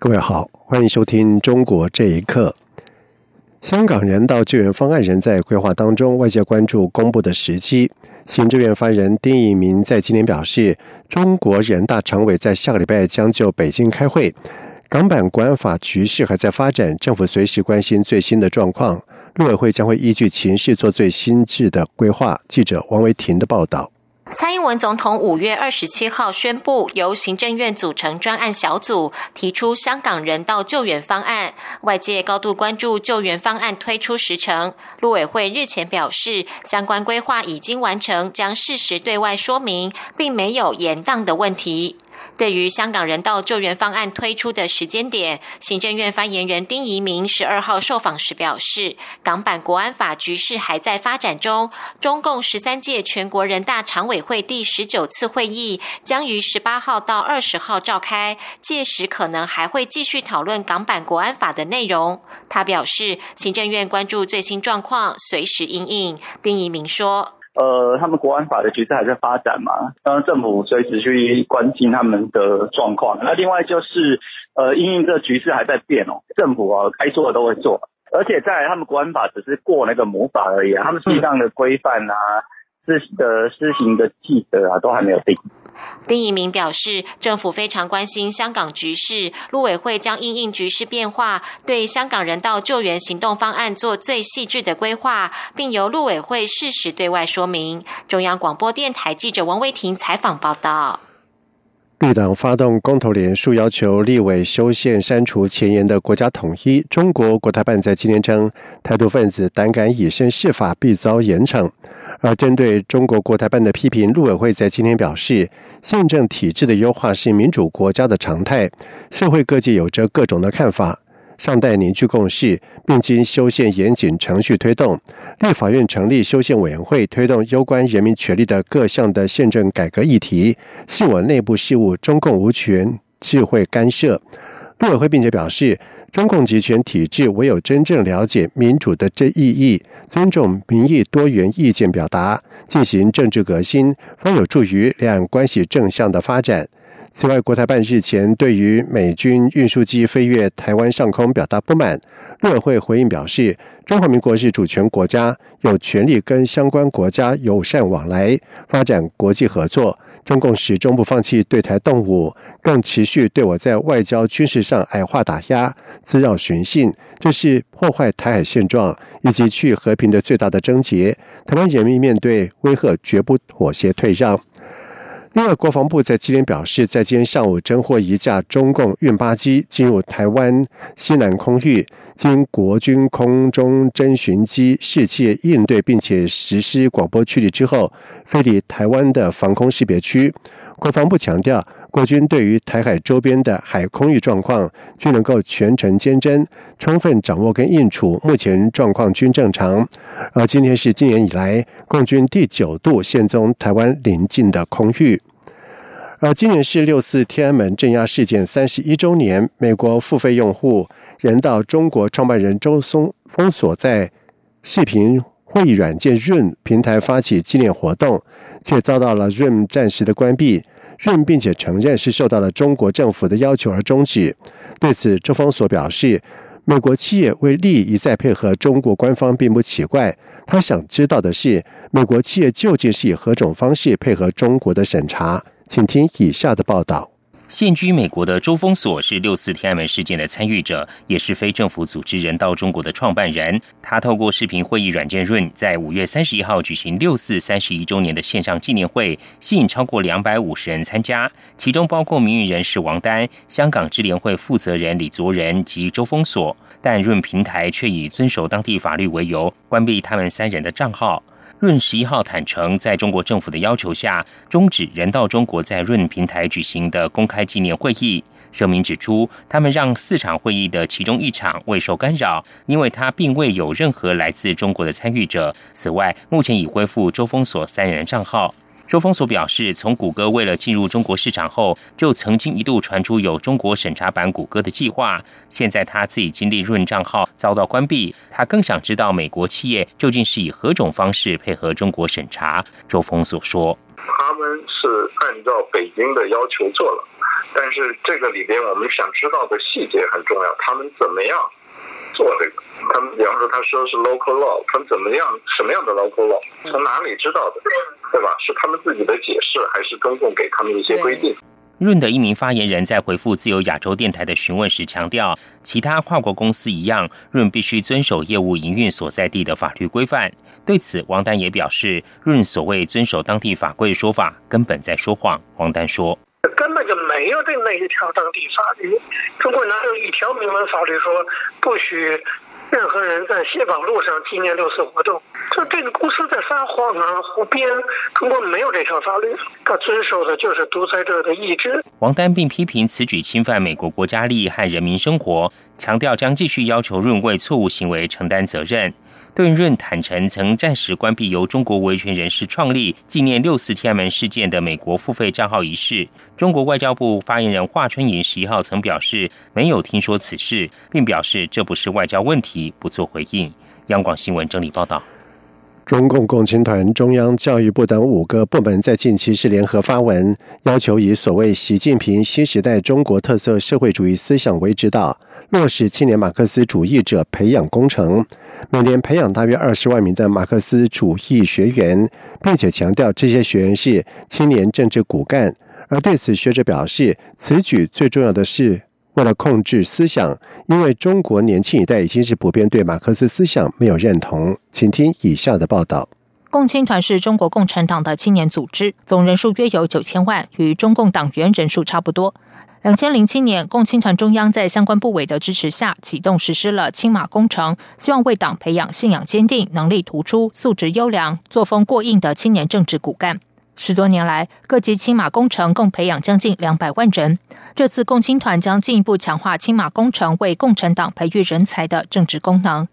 各位好，欢迎收听《中国这一刻》。香港人道救援方案仍在规划当中，外界关注公布的时机。行政院发言人丁义明在今年表示，中国人大常委在下个礼拜将就北京开会。港版国安法局势还在发展，政府随时关心最新的状况。陆委会将会依据情势做最新制的规划。记者王维婷的报道。蔡英文总统五月二十七号宣布，由行政院组成专案小组，提出香港人道救援方案。外界高度关注救援方案推出时程。陆委会日前表示，相关规划已经完成，将适时对外说明，并没有延宕的问题。对于香港人道救援方案推出的时间点，行政院发言人丁仪明十二号受访时表示，港版国安法局势还在发展中，中共十三届全国人大常委会第十九次会议将于十八号到二十号召开，届时可能还会继续讨论港版国安法的内容。他表示，行政院关注最新状况，随时应应。丁仪明说。呃，他们国安法的局势还在发展嘛？当然，政府随时去关心他们的状况。那另外就是，呃，因应这局势还在变哦，政府啊该做的都会做，而且在他们国安法只是过那个模法而已啊，他们实际上的规范啊。施的施行的记者啊，都还没有定。丁一鸣表示，政府非常关心香港局势，陆委会将因应局势变化，对香港人道救援行动方案做最细致的规划，并由陆委会适时对外说明。中央广播电台记者王威婷采访报道。绿党发动公投联署，要求立委修宪删除前言的国家统一。中国国台办在今天称，台独分子胆敢以身试法，必遭严惩。而针对中国国台办的批评，陆委会在今天表示，宪政体制的优化是民主国家的常态，社会各界有着各种的看法。尚待凝聚共识，并经修宪严谨程序推动。立法院成立修宪委员会，推动攸关人民权利的各项的宪政改革议题，是我内部事务，中共无权智慧干涉。陆委会并且表示，中共集权体制唯有真正了解民主的这意义，尊重民意多元意见表达，进行政治革新，方有助于两岸关系正向的发展。此外，国台办日前对于美军运输机飞越台湾上空表达不满，陆委会回应表示，中华民国是主权国家，有权利跟相关国家友善往来，发展国际合作。中共始终不放弃对台动武，更持续对我在外交军事上矮化打压、滋扰寻衅，这是破坏台海现状以及去和平的最大的症结。台湾人民面对威吓，绝不妥协退让。另外，国防部在今天表示，在今天上午侦获一架中共运八机进入台湾西南空域，经国军空中侦巡机视界应对，并且实施广播驱离之后，飞离台湾的防空识别区。国防部强调，国军对于台海周边的海空域状况均能够全程监侦，充分掌握跟应处，目前状况均正常。而今天是今年以来共军第九度现踪台湾邻近的空域。而今年是六四天安门镇压事件三十一周年，美国付费用户人道中国创办人周松封锁在视频会议软件 Room 平台发起纪念活动，却遭到了 Room 暂时的关闭。润并且承认是受到了中国政府的要求而终止。对此，周方所表示，美国企业为利益一再配合中国官方并不奇怪。他想知道的是，美国企业究竟是以何种方式配合中国的审查？请听以下的报道。现居美国的周峰锁是六四天安门事件的参与者，也是非政府组织人道中国的创办人。他透过视频会议软件润，在五月三十一号举行六四三十一周年的线上纪念会，吸引超过两百五十人参加，其中包括名誉人士王丹、香港支联会负责人李卓人及周峰锁。但润平台却以遵守当地法律为由，关闭他们三人的账号。润十一号坦诚，在中国政府的要求下，终止人道中国在润平台举行的公开纪念会议。声明指出，他们让四场会议的其中一场未受干扰，因为他并未有任何来自中国的参与者。此外，目前已恢复周封锁三人账号。周峰所表示，从谷歌为了进入中国市场后，就曾经一度传出有中国审查版谷歌的计划。现在他自己经历润账号遭到关闭，他更想知道美国企业究竟是以何种方式配合中国审查。周峰所说：“他们是按照北京的要求做了，但是这个里边我们想知道的细节很重要，他们怎么样？”做这个，他们比方说他说是 local law，他们怎么样？什么样的 local law？从哪里知道的？对吧？是他们自己的解释，还是中共给他们一些规定？润的一名发言人在回复自由亚洲电台的询问时强调，其他跨国公司一样，润必须遵守业务营运所在地的法律规范。对此，王丹也表示，润所谓遵守当地法规的说法，根本在说谎。王丹说。没有的那一条当地法律，中国哪有一条明文法律说不许任何人在西港路上纪念六四活动？就这个公司在撒谎啊，胡编！中国没有这条法律，他遵守的就是独裁者的意志。王丹并批评此举侵犯美国国家利益和人民生活，强调将继续要求润为错误行为承担责任。顿润坦诚曾暂时关闭由中国维权人士创立纪念六四天安门事件的美国付费账号一事。中国外交部发言人华春莹十一号曾表示没有听说此事，并表示这不是外交问题，不做回应。央广新闻整理报道。中共共青团、中央教育部等五个部门在近期是联合发文，要求以所谓“习近平新时代中国特色社会主义思想”为指导，落实青年马克思主义者培养工程，每年培养大约二十万名的马克思主义学员，并且强调这些学员是青年政治骨干。而对此，学者表示，此举最重要的是。为了控制思想，因为中国年轻一代已经是普遍对马克思思想没有认同。请听以下的报道：共青团是中国共产党的青年组织，总人数约有九千万，与中共党员人数差不多。两千零七年，共青团中央在相关部委的支持下，启动实施了青马工程，希望为党培养信仰坚定、能力突出、素质优良、作风过硬的青年政治骨干。十多年来，各级青马工程共培养将近两百万人。这次共青团将进一步强化青马工程为共产党培育人才的政治功能。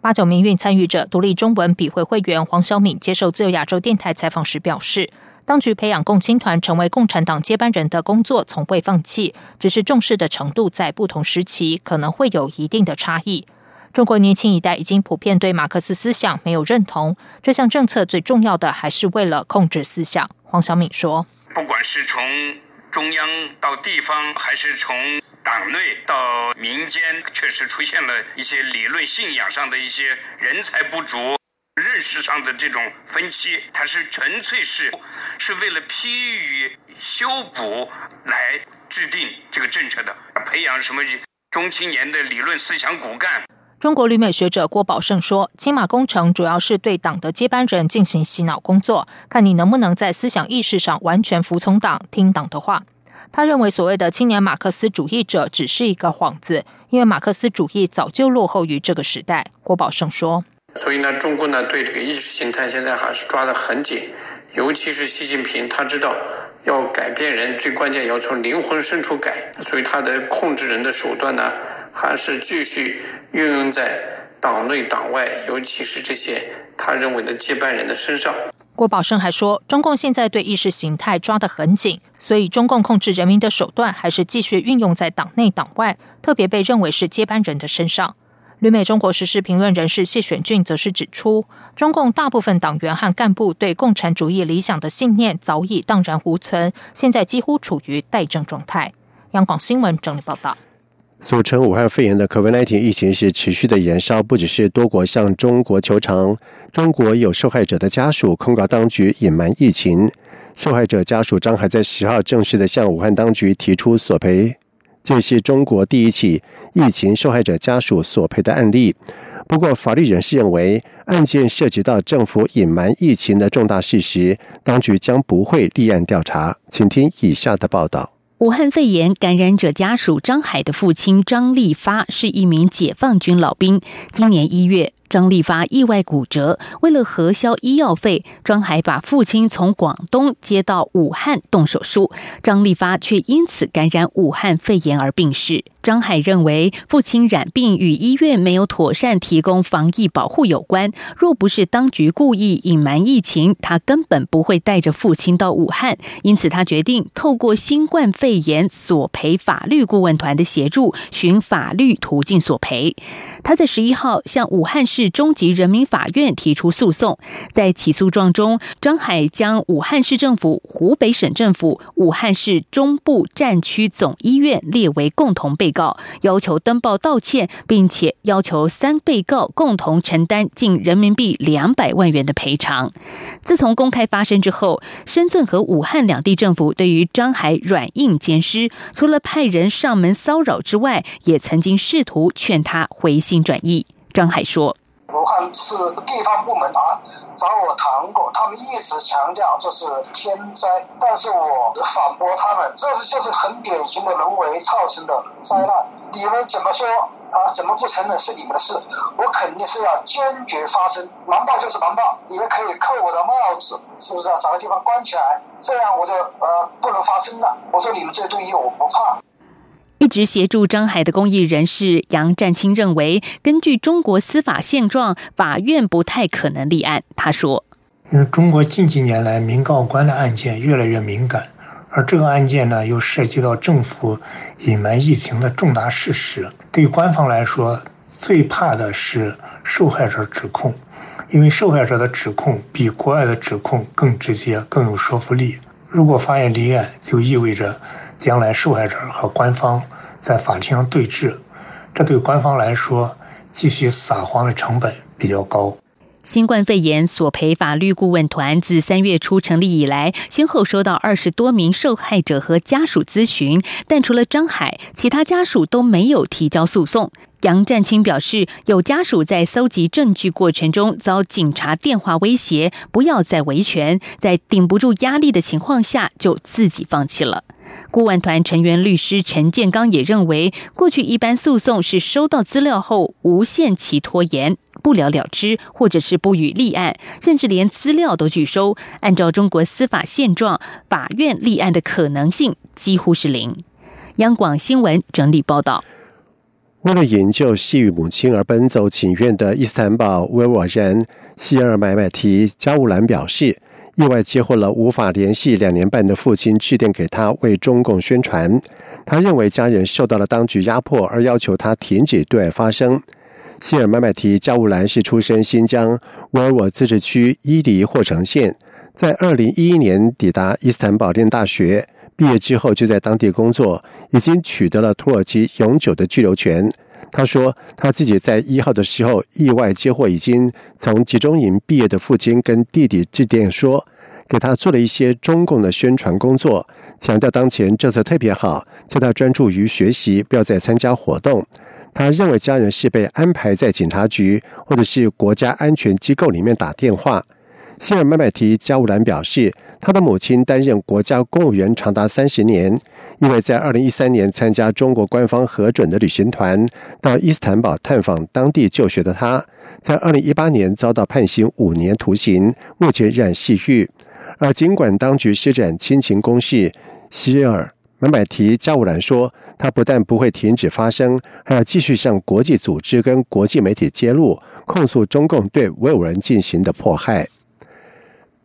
八九民运参与者、独立中文笔会会员黄晓敏接受自由亚洲电台采访时表示，当局培养共青团成为共产党接班人的工作从未放弃，只是重视的程度在不同时期可能会有一定的差异。中国年轻一代已经普遍对马克思思想没有认同。这项政策最重要的还是为了控制思想。黄晓敏说：“不管是从中央到地方，还是从党内到民间，确实出现了一些理论信仰上的一些人才不足、认识上的这种分歧。它是纯粹是是为了批语修补来制定这个政策的，培养什么中青年的理论思想骨干。”中国旅美学者郭宝胜说：“青马工程主要是对党的接班人进行洗脑工作，看你能不能在思想意识上完全服从党、听党的话。”他认为，所谓的青年马克思主义者只是一个幌子，因为马克思主义早就落后于这个时代。郭宝胜说：“所以呢，中共呢对这个意识形态现在还是抓得很紧，尤其是习近平，他知道。”要改变人，最关键要从灵魂深处改，所以他的控制人的手段呢，还是继续运用在党内党外，尤其是这些他认为的接班人的身上。郭宝生还说，中共现在对意识形态抓得很紧，所以中共控制人民的手段还是继续运用在党内党外，特别被认为是接班人的身上。旅美中国时事评论人士谢选俊则是指出，中共大部分党员和干部对共产主义理想的信念早已荡然无存，现在几乎处于待政状态。央广新闻整理报道。俗称武汉肺炎的 COVID-19 疫情是持续的延烧，不只是多国向中国求偿，中国有受害者的家属控告当局隐瞒疫情。受害者家属张海在十号正式的向武汉当局提出索赔。这是中国第一起疫情受害者家属索赔的案例。不过，法律人士认为，案件涉及到政府隐瞒疫情的重大事实，当局将不会立案调查。请听以下的报道：武汉肺炎感染者家属张海的父亲张立发是一名解放军老兵，今年一月。张立发意外骨折，为了核销医药费，张海把父亲从广东接到武汉动手术，张立发却因此感染武汉肺炎而病逝。张海认为，父亲染病与医院没有妥善提供防疫保护有关。若不是当局故意隐瞒疫情，他根本不会带着父亲到武汉。因此，他决定透过新冠肺炎索赔法律顾问团的协助，寻法律途径索赔。他在十一号向武汉市市中级人民法院提出诉讼。在起诉状中，张海将武汉市政府、湖北省政府、武汉市中部战区总医院列为共同被。告要求登报道歉，并且要求三被告共同承担近人民币两百万元的赔偿。自从公开发生之后，深圳和武汉两地政府对于张海软硬兼施，除了派人上门骚扰之外，也曾经试图劝他回心转意。张海说。是地方部门啊找我谈过，他们一直强调这是天灾，但是我反驳他们，这是就是很典型的人为造成的灾难。你们怎么说啊？怎么不承认是你们的事？我肯定是要坚决发声，瞒报就是瞒报，你们可以扣我的帽子，是不是？找个地方关起来，这样我就呃不能发声了。我说你们这对于我不怕。一直协助张海的公益人士杨占清认为，根据中国司法现状，法院不太可能立案。他说：“因为中国近几年来民告官的案件越来越敏感，而这个案件呢又涉及到政府隐瞒疫情的重大事实，对官方来说，最怕的是受害者指控，因为受害者的指控比国外的指控更直接、更有说服力。如果法院立案，就意味着。”将来受害者和官方在法庭上对峙，这对官方来说继续撒谎的成本比较高。新冠肺炎索赔法律顾问团自三月初成立以来，先后收到二十多名受害者和家属咨询，但除了张海，其他家属都没有提交诉讼。杨占清表示，有家属在搜集证据过程中遭警察电话威胁，不要再维权，在顶不住压力的情况下，就自己放弃了。顾问团成员律师陈建刚也认为，过去一般诉讼是收到资料后无限期拖延，不了了之，或者是不予立案，甚至连资料都拒收。按照中国司法现状，法院立案的可能性几乎是零。央广新闻整理报道。为了营救系与母亲而奔走请愿的伊斯坦堡维吾尔人希尔买买提加乌兰表示。意外接获了无法联系两年半的父亲致电给他为中共宣传，他认为家人受到了当局压迫，而要求他停止对外发声。希尔麦麦提加乌兰是出身新疆维尔沃自治区伊犁霍城县，在二零一一年抵达伊斯坦堡念大学，毕业之后就在当地工作，已经取得了土耳其永久的居留权。他说，他自己在一号的时候意外接获已经从集中营毕业的父亲跟弟弟致电说，给他做了一些中共的宣传工作，强调当前政策特别好，叫他专注于学习，不要再参加活动。他认为家人是被安排在警察局或者是国家安全机构里面打电话。希尔麦麦提加乌兰表示。他的母亲担任国家公务员长达三十年，因为在二零一三年参加中国官方核准的旅行团到伊斯坦堡探访当地就学的他，在二零一八年遭到判刑五年徒刑，目前仍然系狱。而尽管当局施展亲情攻势，希尔麦麦提加乌兰说，他不但不会停止发声，还要继续向国际组织跟国际媒体揭露，控诉中共对维吾尔人进行的迫害。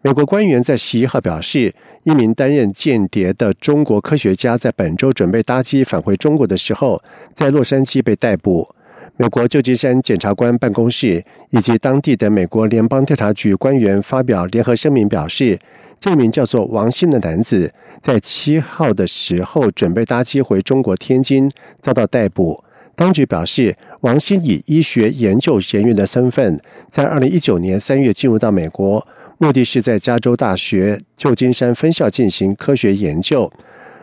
美国官员在十一号表示，一名担任间谍的中国科学家在本周准备搭机返回中国的时候，在洛杉矶被逮捕。美国旧金山检察官办公室以及当地的美国联邦调查局官员发表联合声明，表示这名叫做王鑫的男子在七号的时候准备搭机回中国天津，遭到逮捕。当局表示，王鑫以医学研究人员的身份，在二零一九年三月进入到美国。目的是在加州大学旧金山分校进行科学研究。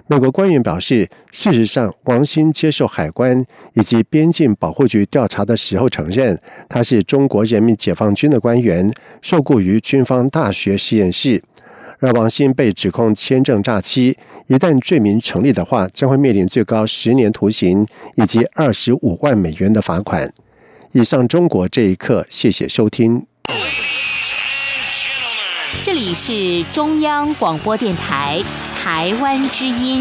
美国官员表示，事实上，王鑫接受海关以及边境保护局调查的时候承认，他是中国人民解放军的官员，受雇于军方大学实验室。而王鑫被指控签证诈欺，一旦罪名成立的话，将会面临最高十年徒刑以及二十五万美元的罚款。以上，中国这一刻，谢谢收听。这里是中央广播电台台湾之音。